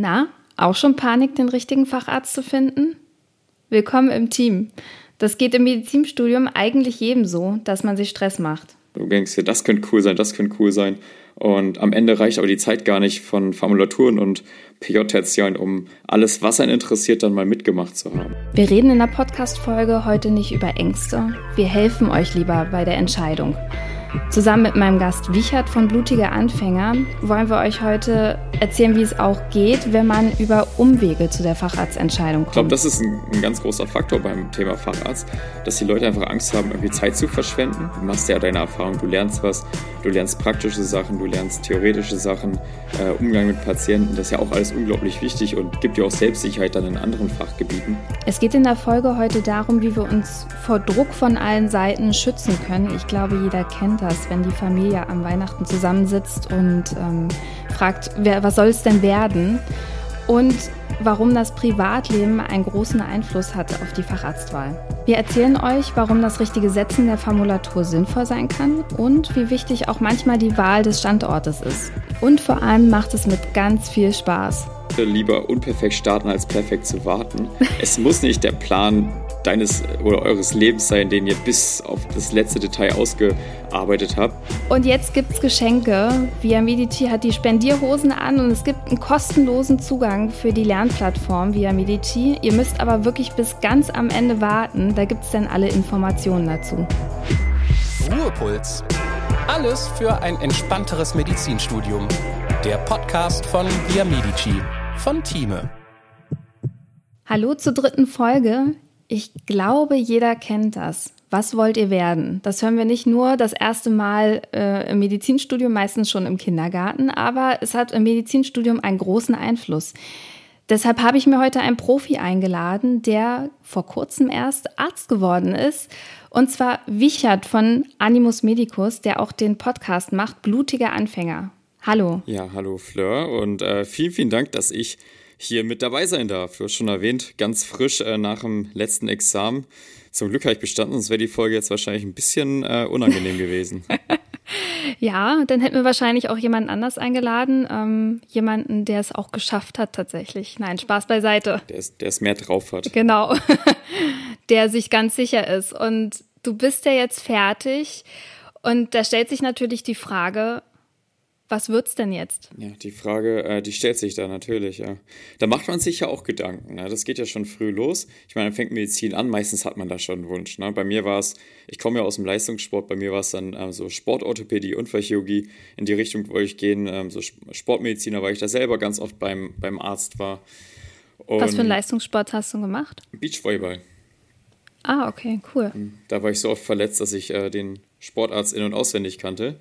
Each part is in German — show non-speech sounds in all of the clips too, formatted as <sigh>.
Na, auch schon Panik, den richtigen Facharzt zu finden? Willkommen im Team. Das geht im Medizinstudium eigentlich jedem so, dass man sich Stress macht. Du denkst dir, das könnte cool sein, das könnte cool sein. Und am Ende reicht aber die Zeit gar nicht von Formulaturen und PJ-Tertialen, um alles, was einen interessiert, dann mal mitgemacht zu haben. Wir reden in der Podcast-Folge heute nicht über Ängste. Wir helfen euch lieber bei der Entscheidung. Zusammen mit meinem Gast Wichert von Blutige Anfänger wollen wir euch heute erzählen, wie es auch geht, wenn man über Umwege zu der Facharztentscheidung kommt. Ich glaube, das ist ein, ein, ganz großer Faktor beim Thema Facharzt, dass die Leute einfach Angst haben, irgendwie Zeit zu verschwenden. Du machst ja deine Erfahrung, du lernst was, du lernst praktische Sachen, du lernst theoretische Sachen, äh, Umgang mit Patienten, das ist ja auch alles unglaublich wichtig und gibt dir auch Selbstsicherheit dann in anderen Fachgebieten. Es geht in der Folge heute darum, wie wir uns vor Druck von allen Seiten schützen können. Ich glaube, jeder kennt das, wenn die Familie am Weihnachten zusammensitzt und ähm, fragt, wer, was soll es denn werden? Und warum das Privatleben einen großen Einfluss hat auf die Facharztwahl. Wir erzählen euch, warum das richtige Setzen der Formulatur sinnvoll sein kann und wie wichtig auch manchmal die Wahl des Standortes ist. Und vor allem macht es mit ganz viel Spaß. Lieber unperfekt starten als perfekt zu warten. Es muss nicht der Plan deines oder eures Lebens sein, den ihr bis auf das letzte Detail ausgearbeitet habt. Und jetzt gibt es Geschenke. Via Mediti hat die Spendierhosen an und es gibt einen kostenlosen Zugang für die Lernplattform Via Mediti. Ihr müsst aber wirklich bis ganz am Ende warten. Da gibt es dann alle Informationen dazu. Ruhepuls. Alles für ein entspannteres Medizinstudium. Der Podcast von Via Medici von Thieme. Hallo zur dritten Folge. Ich glaube, jeder kennt das. Was wollt ihr werden? Das hören wir nicht nur das erste Mal äh, im Medizinstudium, meistens schon im Kindergarten, aber es hat im Medizinstudium einen großen Einfluss. Deshalb habe ich mir heute einen Profi eingeladen, der vor kurzem erst Arzt geworden ist. Und zwar Wichert von Animus Medicus, der auch den Podcast macht, Blutige Anfänger. Hallo. Ja, hallo Fleur und äh, vielen, vielen Dank, dass ich hier mit dabei sein darf. Du hast schon erwähnt, ganz frisch äh, nach dem letzten Examen. Zum Glück habe ich bestanden, sonst wäre die Folge jetzt wahrscheinlich ein bisschen äh, unangenehm <laughs> gewesen. ja, dann hätten wir wahrscheinlich auch jemanden anders eingeladen. Ähm, jemanden, der es auch geschafft hat tatsächlich. Nein, Spaß beiseite. Der es der mehr drauf hat. Genau. <laughs> der sich ganz sicher ist. Und du bist ja jetzt fertig. Und da stellt sich natürlich die Frage, was wird's denn jetzt? Ja, die Frage, äh, die stellt sich da natürlich, ja. Da macht man sich ja auch Gedanken. Ne? Das geht ja schon früh los. Ich meine, dann fängt Medizin an, meistens hat man da schon einen Wunsch. Ne? Bei mir war es, ich komme ja aus dem Leistungssport, bei mir war es dann äh, so Sportorthopädie, Unfallchirurgie. In die Richtung wollte ich gehen, ähm, so Sportmediziner, weil ich da selber ganz oft beim, beim Arzt war. Und Was für einen Leistungssport hast du gemacht? Beachvolleyball. Ah, okay, cool. Da war ich so oft verletzt, dass ich äh, den Sportarzt in- und auswendig kannte.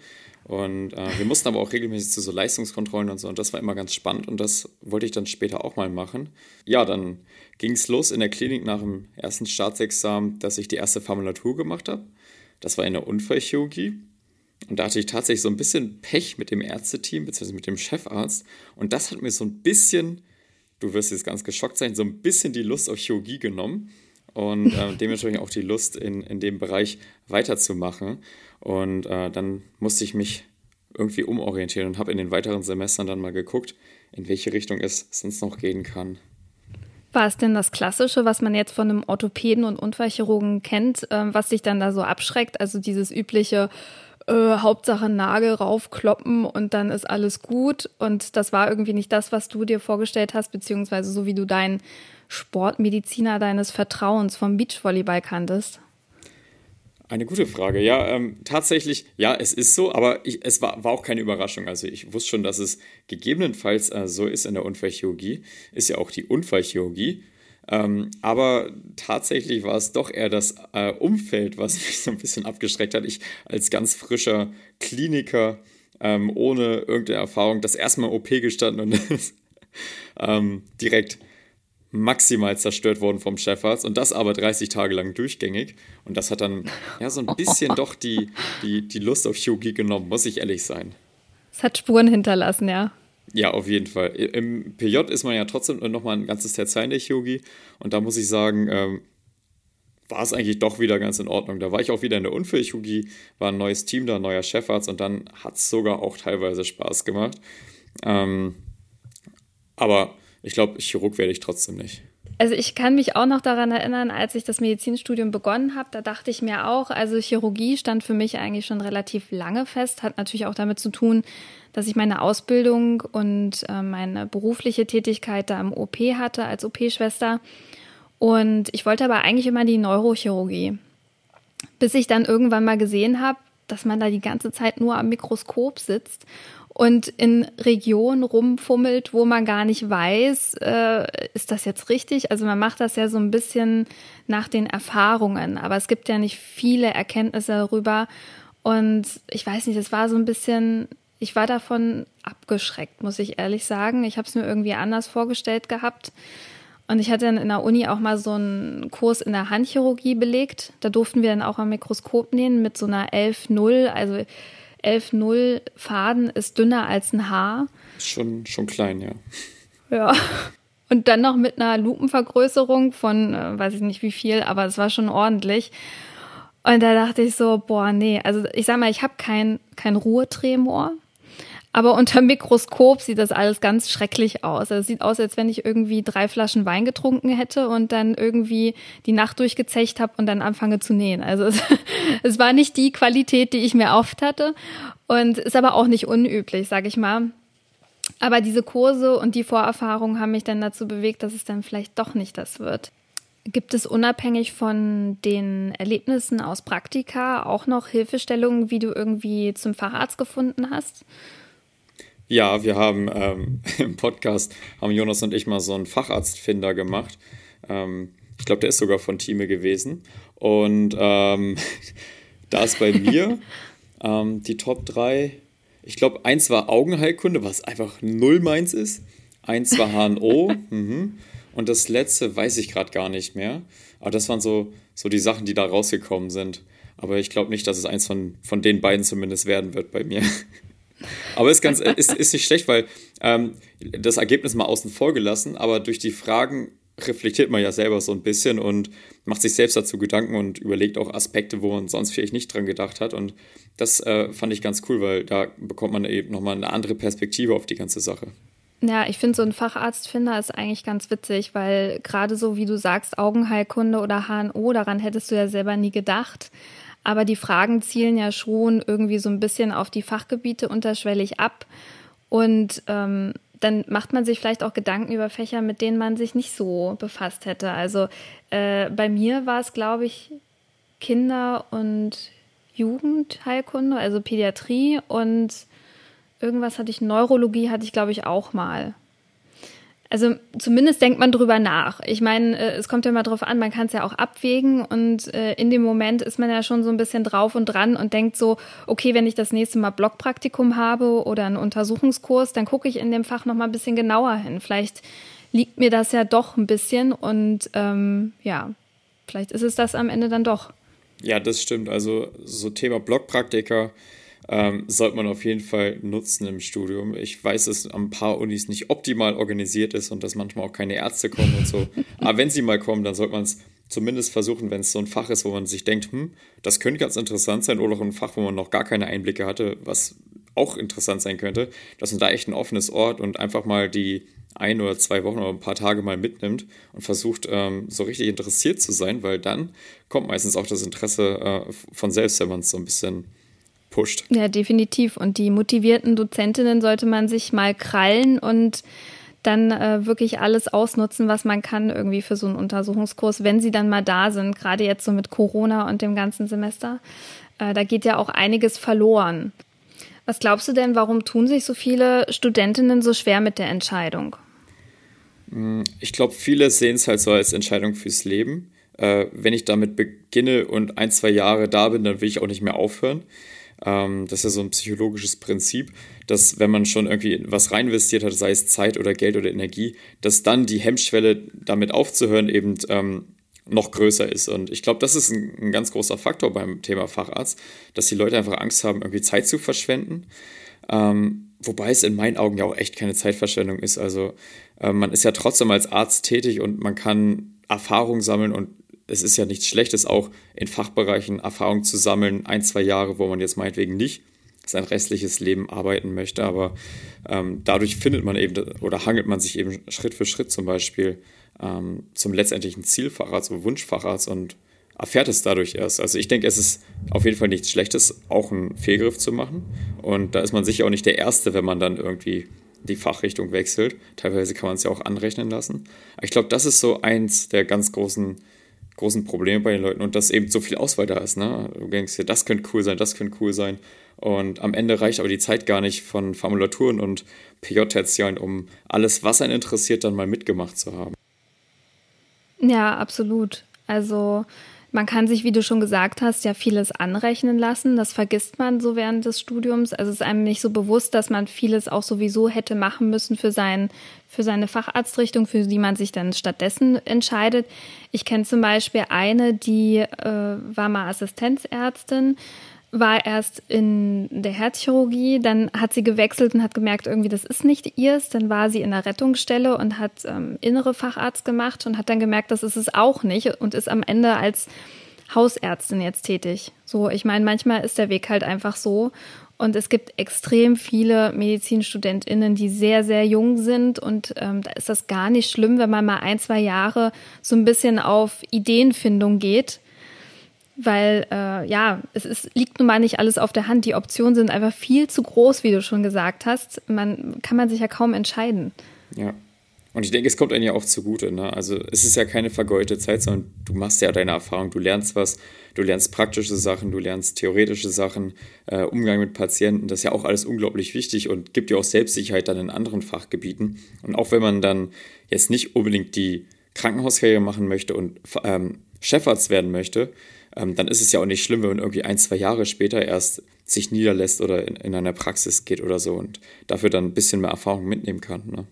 Und äh, wir mussten aber auch regelmäßig zu so Leistungskontrollen und so. Und das war immer ganz spannend. Und das wollte ich dann später auch mal machen. Ja, dann ging es los in der Klinik nach dem ersten Staatsexamen, dass ich die erste Formulatur gemacht habe. Das war in der Unfallchirurgie. Und da hatte ich tatsächlich so ein bisschen Pech mit dem Ärzteteam, beziehungsweise mit dem Chefarzt. Und das hat mir so ein bisschen, du wirst jetzt ganz geschockt sein, so ein bisschen die Lust auf Chirurgie genommen. Und äh, <laughs> dementsprechend auch die Lust, in, in dem Bereich weiterzumachen. Und äh, dann musste ich mich irgendwie umorientieren und habe in den weiteren Semestern dann mal geguckt, in welche Richtung es sonst noch gehen kann. War es denn das Klassische, was man jetzt von einem Orthopäden und Unfallchirurgen kennt, äh, was sich dann da so abschreckt? Also dieses übliche äh, Hauptsache Nagel raufkloppen und dann ist alles gut. Und das war irgendwie nicht das, was du dir vorgestellt hast, beziehungsweise so wie du deinen Sportmediziner deines Vertrauens vom Beachvolleyball kanntest. Eine gute Frage. Ja, ähm, tatsächlich, ja, es ist so, aber ich, es war, war auch keine Überraschung. Also ich wusste schon, dass es gegebenenfalls äh, so ist in der Unfallchirurgie. Ist ja auch die Unfallchirurgie. Ähm, aber tatsächlich war es doch eher das äh, Umfeld, was <laughs> mich so ein bisschen abgeschreckt hat. Ich als ganz frischer Kliniker ähm, ohne irgendeine Erfahrung das erste Mal OP gestanden und <laughs> ähm, direkt maximal zerstört worden vom Chefarzt und das aber 30 Tage lang durchgängig. Und das hat dann ja so ein bisschen doch die, die, die Lust auf Chirurgie genommen, muss ich ehrlich sein. Es hat Spuren hinterlassen, ja. Ja, auf jeden Fall. Im PJ ist man ja trotzdem nochmal ein ganzes Terzain in der Chirurgie und da muss ich sagen, ähm, war es eigentlich doch wieder ganz in Ordnung. Da war ich auch wieder in der Unfallchirurgie, war ein neues Team da, ein neuer Chefarzt und dann hat es sogar auch teilweise Spaß gemacht. Ähm, aber ich glaube, Chirurg werde ich trotzdem nicht. Also ich kann mich auch noch daran erinnern, als ich das Medizinstudium begonnen habe, da dachte ich mir auch, also Chirurgie stand für mich eigentlich schon relativ lange fest, hat natürlich auch damit zu tun, dass ich meine Ausbildung und äh, meine berufliche Tätigkeit da im OP hatte als OP-Schwester. Und ich wollte aber eigentlich immer die Neurochirurgie. Bis ich dann irgendwann mal gesehen habe, dass man da die ganze Zeit nur am Mikroskop sitzt und in Regionen rumfummelt, wo man gar nicht weiß, äh, ist das jetzt richtig? Also man macht das ja so ein bisschen nach den Erfahrungen, aber es gibt ja nicht viele Erkenntnisse darüber. Und ich weiß nicht, es war so ein bisschen, ich war davon abgeschreckt, muss ich ehrlich sagen. Ich habe es mir irgendwie anders vorgestellt gehabt. Und ich hatte dann in der Uni auch mal so einen Kurs in der Handchirurgie belegt. Da durften wir dann auch am Mikroskop nähen mit so einer 11-0, also 11,0 Faden ist dünner als ein Haar. Schon, schon klein, ja. Ja. Und dann noch mit einer Lupenvergrößerung von, äh, weiß ich nicht wie viel, aber es war schon ordentlich. Und da dachte ich so, boah, nee, also ich sag mal, ich habe kein, kein Ruhetremor. Aber unter Mikroskop sieht das alles ganz schrecklich aus. Also es sieht aus, als wenn ich irgendwie drei Flaschen Wein getrunken hätte und dann irgendwie die Nacht durchgezecht habe und dann anfange zu nähen. Also es, <laughs> es war nicht die Qualität, die ich mir oft hatte und ist aber auch nicht unüblich, sag ich mal. Aber diese Kurse und die Vorerfahrungen haben mich dann dazu bewegt, dass es dann vielleicht doch nicht das wird. Gibt es unabhängig von den Erlebnissen aus Praktika auch noch Hilfestellungen, wie du irgendwie zum Facharzt gefunden hast? Ja, wir haben ähm, <laughs> im Podcast, haben Jonas und ich mal so einen Facharztfinder gemacht. Ähm, ich glaube, der ist sogar von Time gewesen. Und ähm, <laughs> da ist bei mir <laughs> ähm, die Top 3. Ich glaube, eins war Augenheilkunde, was einfach null meins ist. Eins war HNO. mhm. Und das letzte weiß ich gerade gar nicht mehr. Aber das waren so, so die Sachen, die da rausgekommen sind. Aber ich glaube nicht, dass es eins von, von den beiden zumindest werden wird bei mir. Aber ist ganz, ist, ist nicht schlecht, weil ähm, das Ergebnis mal außen vor gelassen, aber durch die Fragen reflektiert man ja selber so ein bisschen und macht sich selbst dazu Gedanken und überlegt auch Aspekte, wo man sonst vielleicht nicht dran gedacht hat. Und das äh, fand ich ganz cool, weil da bekommt man eben nochmal eine andere Perspektive auf die ganze Sache. Ja, ich finde, so ein Facharztfinder ist eigentlich ganz witzig, weil gerade so wie du sagst, Augenheilkunde oder HNO, daran hättest du ja selber nie gedacht. Aber die Fragen zielen ja schon irgendwie so ein bisschen auf die Fachgebiete unterschwellig ab. Und ähm, dann macht man sich vielleicht auch Gedanken über Fächer, mit denen man sich nicht so befasst hätte. Also äh, bei mir war es, glaube ich, Kinder- und Jugendheilkunde, also Pädiatrie und irgendwas hatte ich, Neurologie hatte ich, glaube ich, auch mal. Also zumindest denkt man drüber nach. Ich meine, äh, es kommt ja mal drauf an, man kann es ja auch abwägen und äh, in dem Moment ist man ja schon so ein bisschen drauf und dran und denkt so, okay, wenn ich das nächste Mal Blockpraktikum habe oder einen Untersuchungskurs, dann gucke ich in dem Fach noch mal ein bisschen genauer hin. Vielleicht liegt mir das ja doch ein bisschen und ähm, ja, vielleicht ist es das am Ende dann doch. Ja, das stimmt. Also so Thema Blockpraktiker ähm, sollte man auf jeden Fall nutzen im Studium. Ich weiß, dass an ein paar Unis nicht optimal organisiert ist und dass manchmal auch keine Ärzte kommen und so. <laughs> Aber wenn sie mal kommen, dann sollte man es zumindest versuchen, wenn es so ein Fach ist, wo man sich denkt, hm, das könnte ganz interessant sein oder auch ein Fach, wo man noch gar keine Einblicke hatte, was auch interessant sein könnte, dass man da echt ein offenes Ort und einfach mal die ein oder zwei Wochen oder ein paar Tage mal mitnimmt und versucht, ähm, so richtig interessiert zu sein, weil dann kommt meistens auch das Interesse äh, von selbst, wenn man es so ein bisschen pusht. Ja, definitiv. Und die motivierten Dozentinnen sollte man sich mal krallen und dann äh, wirklich alles ausnutzen, was man kann irgendwie für so einen Untersuchungskurs, wenn sie dann mal da sind, gerade jetzt so mit Corona und dem ganzen Semester. Äh, da geht ja auch einiges verloren. Was glaubst du denn, warum tun sich so viele Studentinnen so schwer mit der Entscheidung? Hm, ich glaube, viele sehen es halt so als Entscheidung fürs Leben. Äh, wenn ich damit beginne und ein, zwei Jahre da bin, dann will ich auch nicht mehr aufhören. Ähm, das ist ja so ein psychologisches Prinzip, dass wenn man schon irgendwie was reinvestiert hat, sei es Zeit oder Geld oder Energie, dass dann die Hemmschwelle damit aufzuhören eben ähm, noch größer ist. Und ich glaube, das ist ein, ein, ganz großer Faktor beim Thema Facharzt, dass die Leute einfach Angst haben, irgendwie Zeit zu verschwenden. Ähm, wobei es in meinen Augen ja auch echt keine Zeitverschwendung ist. Also äh, man ist ja trotzdem als Arzt tätig und man kann Erfahrung sammeln und es ist ja nichts Schlechtes, auch in Fachbereichen Erfahrung zu sammeln, ein, zwei Jahre, wo man jetzt meinetwegen nicht sein restliches Leben arbeiten möchte. Aber ähm, dadurch findet man eben oder hangelt man sich eben Schritt für Schritt zum Beispiel ähm, zum letztendlichen Zielfacharzt oder Wunschfacharzt und erfährt es dadurch erst. Also ich denke, es ist auf jeden Fall nichts Schlechtes, auch einen Fehlgriff zu machen. Und da ist man sicher auch nicht der Erste, wenn man dann irgendwie die Fachrichtung wechselt. Teilweise kann man es ja auch anrechnen lassen. Ich glaube, das ist so eins der ganz großen, großen Probleme bei den Leuten und dass eben so viel Auswahl da ist. Ne? Du denkst dir, das könnte cool sein, das könnte cool sein. Und am Ende reicht aber die Zeit gar nicht von Formulaturen und PJ-Tertialen, um alles, was einen interessiert, dann mal mitgemacht zu haben. Ja, absolut. Also man kann sich, wie du schon gesagt hast, ja vieles anrechnen lassen. Das vergisst man so während des Studiums. Also es ist einem nicht so bewusst, dass man vieles auch sowieso hätte machen müssen für, sein, für seine Facharztrichtung, für die man sich dann stattdessen entscheidet. Ich kenne zum Beispiel eine, die äh, war mal Assistenzärztin war erst in der Herzchirurgie, dann hat sie gewechselt und hat gemerkt, irgendwie das ist nicht ihrs. Dann war sie in der Rettungsstelle und hat ähm, innere Facharzt gemacht und hat dann gemerkt, das ist es auch nicht und ist am Ende als Hausärztin jetzt tätig. So, ich meine, manchmal ist der Weg halt einfach so. Und es gibt extrem viele MedizinstudentInnen, die sehr, sehr jung sind. Und ähm, da ist das gar nicht schlimm, wenn man mal ein, zwei Jahre so ein bisschen auf Ideenfindung geht weil äh, ja, es ist, liegt nun mal nicht alles auf der Hand. Die Optionen sind einfach viel zu groß, wie du schon gesagt hast. Man kann man sich ja kaum entscheiden. Ja. Und ich denke, es kommt einem ja auch zugute. Ne? Also es ist ja keine vergeudete Zeit, sondern du machst ja deine Erfahrung, du lernst was, du lernst praktische Sachen, du lernst theoretische Sachen, äh, Umgang mit Patienten. Das ist ja auch alles unglaublich wichtig und gibt dir auch Selbstsicherheit dann in anderen Fachgebieten. Und auch wenn man dann jetzt nicht unbedingt die Krankenhauskarriere machen möchte und ähm, Chefarzt werden möchte, ähm, dann ist es ja auch nicht schlimm, wenn man irgendwie ein, zwei Jahre später erst sich niederlässt oder in, in einer Praxis geht oder so und dafür dann ein bisschen mehr Erfahrung mitnehmen kann. Ne?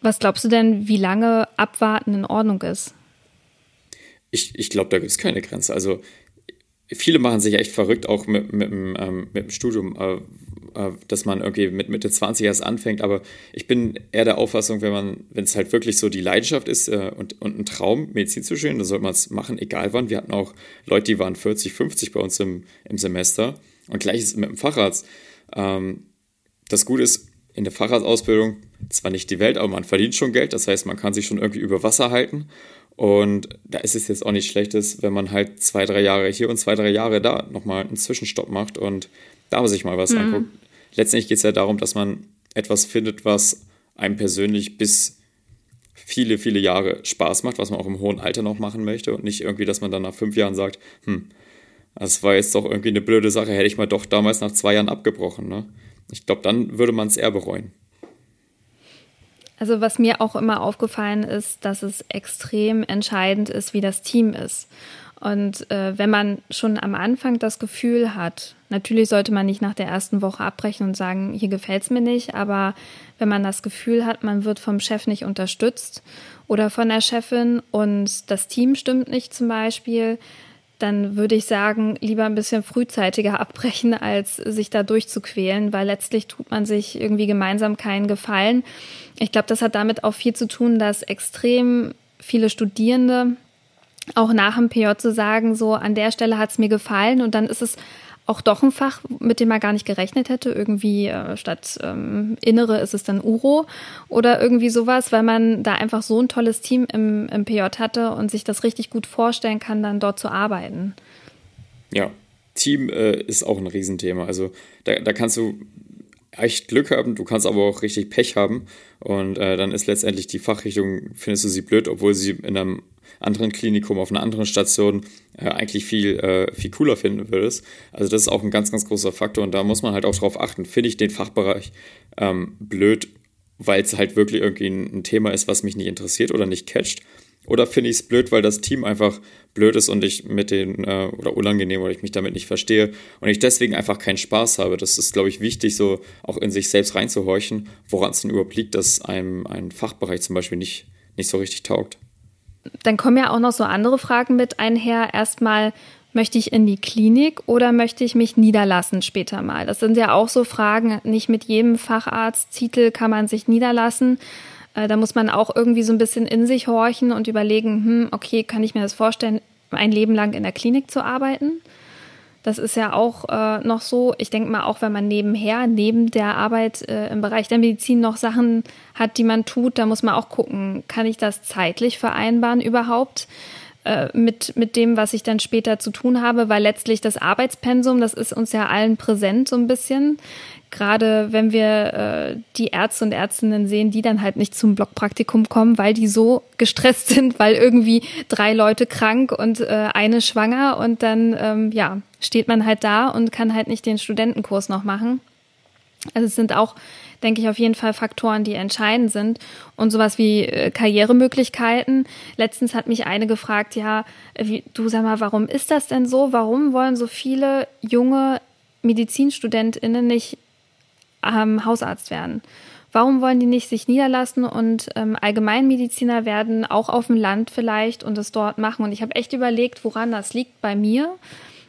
Was glaubst du denn, wie lange Abwarten in Ordnung ist? Ich, ich glaube, da gibt es keine Grenze. Also viele machen sich echt verrückt, auch mit, mit, ähm, mit dem Studium, äh, äh, dass man irgendwie mit Mitte 20 erst anfängt. Aber ich bin eher der Auffassung, wenn man, wenn es halt wirklich so die Leidenschaft ist äh, und, und ein Traum, Medizin zu studieren, dann sollte man es machen, egal wann. Wir hatten auch Leute, die waren 40, 50 bei uns im, im Semester. Und gleich ist es mit dem Facharzt. Ähm, das Gute ist, in der Facharztausbildung zwar nicht die Welt, aber man verdient schon Geld. Das heißt, man kann sich schon irgendwie über Wasser halten. Und da ist es jetzt auch nicht schlechtes, wenn man halt zwei, drei Jahre hier und zwei, drei Jahre da nochmal einen Zwischenstopp macht und da sich mal was mhm. anguckt. Letztendlich geht es ja darum, dass man etwas findet, was einem persönlich bis viele, viele Jahre Spaß macht, was man auch im hohen Alter noch machen möchte und nicht irgendwie, dass man dann nach fünf Jahren sagt, hm, das war jetzt doch irgendwie eine blöde Sache, hätte ich mal doch damals nach zwei Jahren abgebrochen. Ne? Ich glaube, dann würde man es eher bereuen. Also was mir auch immer aufgefallen ist, dass es extrem entscheidend ist, wie das Team ist. Und äh, wenn man schon am Anfang das Gefühl hat, natürlich sollte man nicht nach der ersten Woche abbrechen und sagen, hier gefällt es mir nicht, aber wenn man das Gefühl hat, man wird vom Chef nicht unterstützt oder von der Chefin und das Team stimmt nicht zum Beispiel, dann würde ich sagen, lieber ein bisschen frühzeitiger abbrechen, als sich da durchzuquälen, weil letztlich tut man sich irgendwie gemeinsam keinen Gefallen. Ich glaube, das hat damit auch viel zu tun, dass extrem viele Studierende auch nach dem PJ zu sagen, so an der Stelle hat es mir gefallen und dann ist es auch doch ein Fach, mit dem man gar nicht gerechnet hätte. Irgendwie äh, statt ähm, Innere ist es dann Uro oder irgendwie sowas, weil man da einfach so ein tolles Team im, im PJ hatte und sich das richtig gut vorstellen kann, dann dort zu arbeiten. Ja, Team äh, ist auch ein Riesenthema. Also da, da kannst du echt Glück haben, du kannst aber auch richtig Pech haben und äh, dann ist letztendlich die Fachrichtung, findest du sie blöd, obwohl sie in einem anderen Klinikum, auf einer anderen Station äh, eigentlich viel, äh, viel cooler finden würdest. Also das ist auch ein ganz, ganz großer Faktor und da muss man halt auch drauf achten. Finde ich den Fachbereich ähm, blöd, weil es halt wirklich irgendwie ein, ein Thema ist, was mich nicht interessiert oder nicht catcht? Oder finde ich es blöd, weil das Team einfach blöd ist und ich mit den, äh, oder unangenehm oder ich mich damit nicht verstehe und ich deswegen einfach keinen Spaß habe. Das ist, glaube ich, wichtig, so auch in sich selbst reinzuhorchen, woran es denn überhaupt liegt, dass einem ein Fachbereich zum Beispiel nicht, nicht so richtig taugt dann kommen ja auch noch so andere Fragen mit einher. Erstmal, möchte ich in die Klinik oder möchte ich mich niederlassen später mal? Das sind ja auch so Fragen. Nicht mit jedem Facharzttitel kann man sich niederlassen. Äh, da muss man auch irgendwie so ein bisschen in sich horchen und überlegen, hm, okay, kann ich mir das vorstellen, ein Leben lang in der Klinik zu arbeiten? Das ist ja auch äh, noch so. Ich denke mal, auch wenn man nebenher, neben der Arbeit äh, im Bereich der Medizin noch Sachen hat, die man tut, da muss man auch gucken, kann ich das zeitlich vereinbaren überhaupt? Äh, mit, mit dem, was ich dann später zu tun habe, weil letztlich das Arbeitspensum, das ist uns ja allen präsent so ein bisschen. Gerade wenn wir äh, die Ärzte und Ärztinnen sehen, die dann halt nicht zum Blockpraktikum kommen, weil die so gestresst <laughs> sind, weil irgendwie drei Leute krank und äh, eine schwanger und dann ähm, ja steht man halt da und kann halt nicht den Studentenkurs noch machen. Also es sind auch denke ich, auf jeden Fall Faktoren, die entscheidend sind. Und sowas wie äh, Karrieremöglichkeiten. Letztens hat mich eine gefragt, ja, wie, du sag mal, warum ist das denn so? Warum wollen so viele junge MedizinstudentInnen nicht ähm, Hausarzt werden? Warum wollen die nicht sich niederlassen und ähm, Allgemeinmediziner werden, auch auf dem Land vielleicht und es dort machen? Und ich habe echt überlegt, woran das liegt bei mir.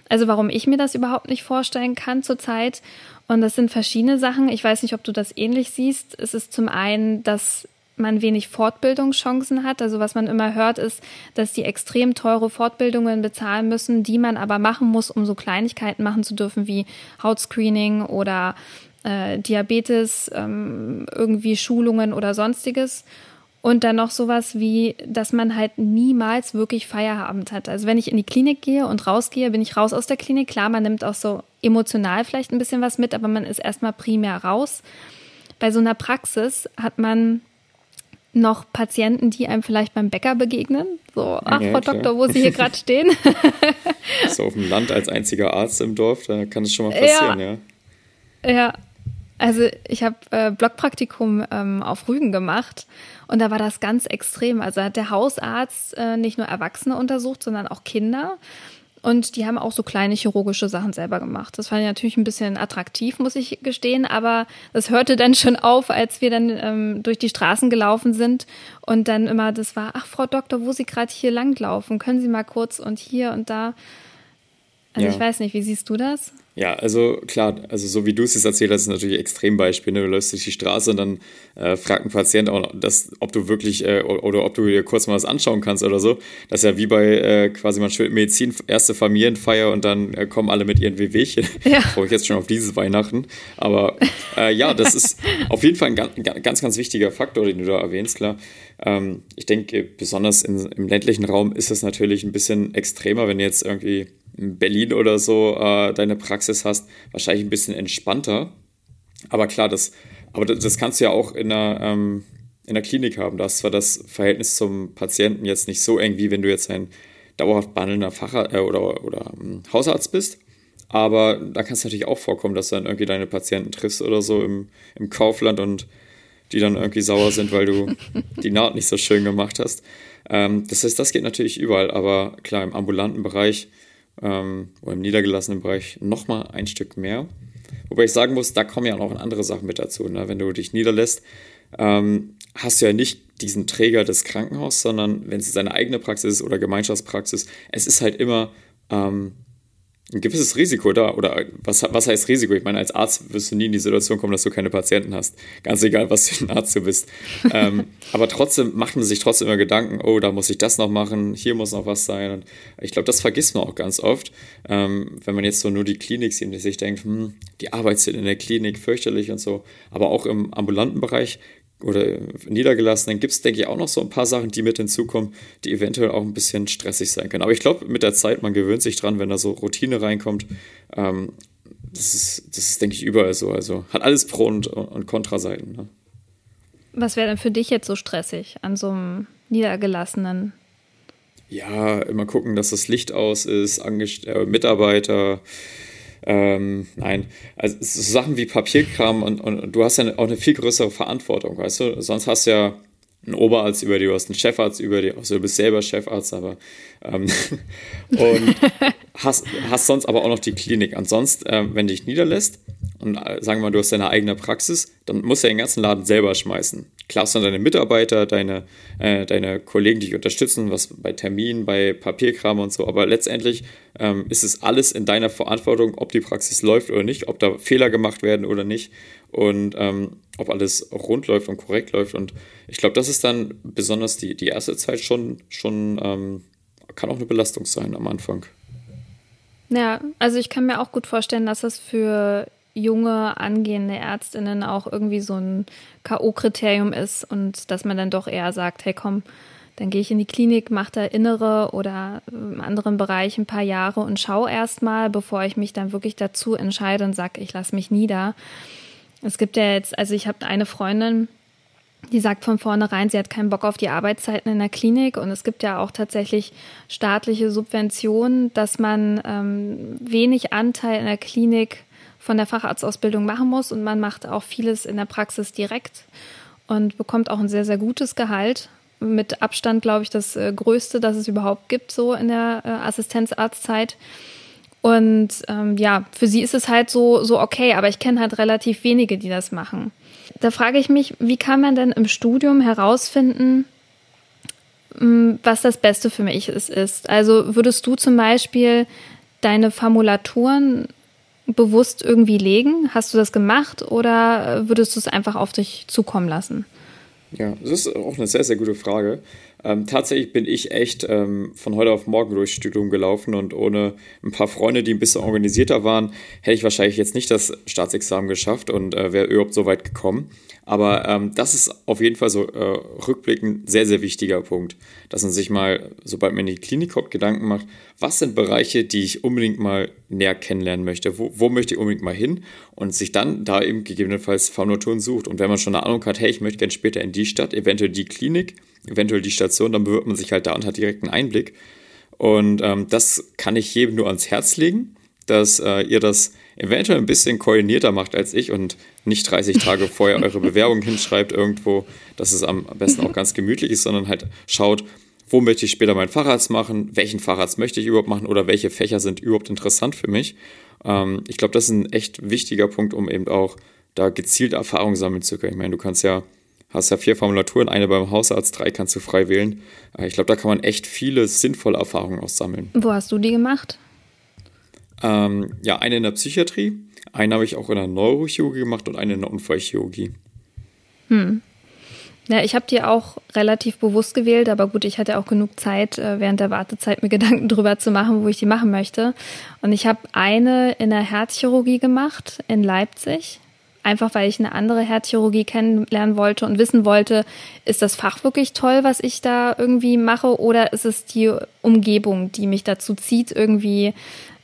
Also warum ich mir das überhaupt nicht vorstellen kann zurzeit. Und das sind verschiedene Sachen. Ich weiß nicht, ob du das ähnlich siehst. Es ist zum einen, dass man wenig Fortbildungschancen hat. Also was man immer hört, ist, dass die extrem teure Fortbildungen bezahlen müssen, die man aber machen muss, um so Kleinigkeiten machen zu dürfen wie Hautscreening oder äh, Diabetes, ähm, irgendwie Schulungen oder sonstiges. Und dann noch sowas wie, dass man halt niemals wirklich Feierabend hat. Also wenn ich in die Klinik gehe und rausgehe, bin ich raus aus der Klinik. Klar, man nimmt auch so emotional vielleicht ein bisschen was mit, aber man ist erstmal primär raus. Bei so einer Praxis hat man noch Patienten, die einem vielleicht beim Bäcker begegnen. So, ach, ja, Frau klar. Doktor, wo Sie hier gerade <laughs> stehen. so auf dem Land als einziger Arzt im Dorf, da kann es schon mal passieren, ja. Ja, ja. also ich habe äh, Blockpraktikum ähm, auf Rügen gemacht und da war das ganz extrem. Also hat der Hausarzt äh, nicht nur Erwachsene untersucht, sondern auch Kinder. Und die haben auch so kleine chirurgische Sachen selber gemacht. Das fand ich natürlich ein bisschen attraktiv, muss ich gestehen. Aber das hörte dann schon auf, als wir dann ähm, durch die Straßen gelaufen sind. Und dann immer, das war, ach, Frau Doktor, wo Sie gerade hier langlaufen? Können Sie mal kurz und hier und da. Also ja. ich weiß nicht, wie siehst du das? Ja, also klar, also so wie du es jetzt erzählt hast, ist natürlich Extrembeispiel. Ne? Du läufst durch die Straße und dann äh, fragt ein Patient auch, dass, ob du wirklich äh, oder ob du dir kurz mal was anschauen kannst oder so. Das ist ja wie bei äh, quasi man Medizin, erste Familienfeier und dann äh, kommen alle mit ihren Wehwehchen. Ja. <laughs> Freue ich jetzt schon auf dieses Weihnachten. Aber äh, ja, das ist auf jeden Fall ein ganz, ganz, ganz wichtiger Faktor, den du da erwähnst, klar. Ähm, ich denke, besonders in, im ländlichen Raum ist es natürlich ein bisschen extremer, wenn jetzt irgendwie in Berlin oder so äh, deine Praxis hast, wahrscheinlich ein bisschen entspannter. Aber klar, das, aber das, kannst du ja auch in einer, ähm, in der Klinik haben. Da ist zwar das Verhältnis zum Patienten jetzt nicht so eng, wie wenn du jetzt ein dauerhaft behandelnder Facharzt äh, oder, oder ähm, Hausarzt bist. Aber da kann es natürlich auch vorkommen, dass du dann irgendwie deine Patienten triffst oder so im, im Kaufland und die dann irgendwie sauer sind, weil du <laughs> die Naht nicht so schön gemacht hast. Ähm, das heißt, das geht natürlich überall, aber klar, im ambulanten Bereich ähm, oder im niedergelassenen Bereich nochmal ein Stück mehr. Wobei ich sagen muss, da kommen ja auch andere Sachen mit dazu. Ne? Wenn du dich niederlässt, ähm, hast du ja nicht diesen Träger des Krankenhauses, sondern wenn es seine eigene Praxis ist oder Gemeinschaftspraxis, es ist halt immer ähm, ein gewisses Risiko da. Oder was, was heißt Risiko? Ich meine, als Arzt wirst du nie in die Situation kommen, dass du keine Patienten hast. Ganz egal, was für ein Arzt du bist. <laughs> ähm, aber trotzdem macht man sich trotzdem immer Gedanken, oh, da muss ich das noch machen, hier muss noch was sein. Und ich glaube, das vergisst man auch ganz oft, ähm, wenn man jetzt so nur die Klinik sieht und sich denkt, hm, die Arbeitszeit in der Klinik fürchterlich und so. Aber auch im ambulanten Bereich oder Niedergelassenen gibt es, denke ich, auch noch so ein paar Sachen, die mit hinzukommen, die eventuell auch ein bisschen stressig sein können. Aber ich glaube, mit der Zeit, man gewöhnt sich dran, wenn da so Routine reinkommt. Ähm, das, ist, das ist, denke ich, überall so. Also hat alles Pro- und, und Kontraseiten. Ne? Was wäre denn für dich jetzt so stressig an so einem Niedergelassenen? Ja, immer gucken, dass das Licht aus ist, Angest äh, Mitarbeiter, ähm, nein, also so Sachen wie Papierkram und, und, du hast ja auch eine viel größere Verantwortung, weißt du? Sonst hast du ja einen Oberarzt über dir, du hast einen Chefarzt über dir, also du bist selber Chefarzt, aber ähm, <laughs> und <laughs> hast, hast sonst aber auch noch die Klinik. Ansonsten, äh, wenn dich niederlässt und äh, sagen wir mal, du hast deine eigene Praxis, dann musst du den ganzen Laden selber schmeißen. Klar hast du deine Mitarbeiter, deine, äh, deine Kollegen, die dich unterstützen, was bei Terminen, bei Papierkram und so, aber letztendlich ähm, ist es alles in deiner Verantwortung, ob die Praxis läuft oder nicht, ob da Fehler gemacht werden oder nicht und ähm, ob alles rund läuft und korrekt läuft. Und ich glaube, das ist dann besonders die, die erste Zeit schon, schon ähm, kann auch eine Belastung sein am Anfang. Ja, also ich kann mir auch gut vorstellen, dass das für junge angehende Ärztinnen auch irgendwie so ein K.O.-Kriterium ist und dass man dann doch eher sagt, hey komm, dann gehe ich in die Klinik, mache da innere oder im anderen Bereich ein paar Jahre und schaue erstmal, bevor ich mich dann wirklich dazu entscheide und sage, ich lasse mich nieder. Es gibt ja jetzt, also ich habe eine Freundin, die sagt von vornherein, sie hat keinen Bock auf die Arbeitszeiten in der Klinik und es gibt ja auch tatsächlich staatliche Subventionen, dass man ähm, wenig Anteil in der Klinik von der Facharztausbildung machen muss und man macht auch vieles in der Praxis direkt und bekommt auch ein sehr, sehr gutes Gehalt. Mit Abstand, glaube ich, das äh, Größte, das es überhaupt gibt, so in der äh, Assistenzarztzeit. Und ähm, ja, für sie ist es halt so, so okay, aber ich kenne halt relativ wenige, die das machen. Da frage ich mich, wie kann man denn im Studium herausfinden, mm, was das Beste für mich ist? Also würdest du zum Beispiel deine Formulaturen bewusst irgendwie legen? Hast du das gemacht oder würdest du es einfach auf dich zukommen lassen? Ja, das ist auch eine sehr, sehr gute Frage. Ähm, tatsächlich bin ich echt ähm, von heute auf morgen durchs Studium gelaufen und ohne ein paar Freunde, die ein bisschen organisierter waren, hätte ich wahrscheinlich jetzt nicht das Staatsexamen geschafft und äh, wäre überhaupt so weit gekommen. Aber ähm, das ist auf jeden Fall so äh, rückblickend sehr, sehr wichtiger Punkt, dass man sich mal, sobald man in die Klinik kommt, Gedanken macht, was sind Bereiche, die ich unbedingt mal näher kennenlernen möchte, wo, wo möchte ich unbedingt mal hin und sich dann da eben gegebenenfalls Formulaturen sucht. Und wenn man schon eine Ahnung hat, hey, ich möchte gerne später in die Stadt, eventuell die Klinik, eventuell die Station, dann bewirbt man sich halt da und hat direkt einen Einblick. Und ähm, das kann ich jedem nur ans Herz legen, dass äh, ihr das eventuell ein bisschen koordinierter macht als ich und nicht 30 Tage <laughs> vorher eure Bewerbung hinschreibt irgendwo, dass es am besten auch ganz gemütlich ist, sondern halt schaut, wo möchte ich später meinen Facharzt machen, welchen Facharzt möchte ich überhaupt machen oder welche Fächer sind überhaupt interessant für mich. Ähm, ich glaube, das ist ein echt wichtiger Punkt, um eben auch da gezielt Erfahrung sammeln zu können. Ich meine, du kannst ja hast ja vier Formulaturen, eine beim Hausarzt, drei kannst du frei wählen. Äh, ich glaube, da kann man echt viele sinnvolle Erfahrungen aussammeln. Wo hast du die gemacht? Ähm, ja, eine in der Psychiatrie, eine habe ich auch in der Neurochirurgie gemacht und eine in der Unfallchirurgie. Hm. Ja, ich habe die auch relativ bewusst gewählt, aber gut, ich hatte auch genug Zeit, äh, während der Wartezeit mir <laughs> Gedanken drüber zu machen, wo ich die machen möchte. Und ich habe eine in der Herzchirurgie gemacht in Leipzig einfach weil ich eine andere Herzchirurgie kennenlernen wollte und wissen wollte, ist das Fach wirklich toll, was ich da irgendwie mache, oder ist es die Umgebung, die mich dazu zieht, irgendwie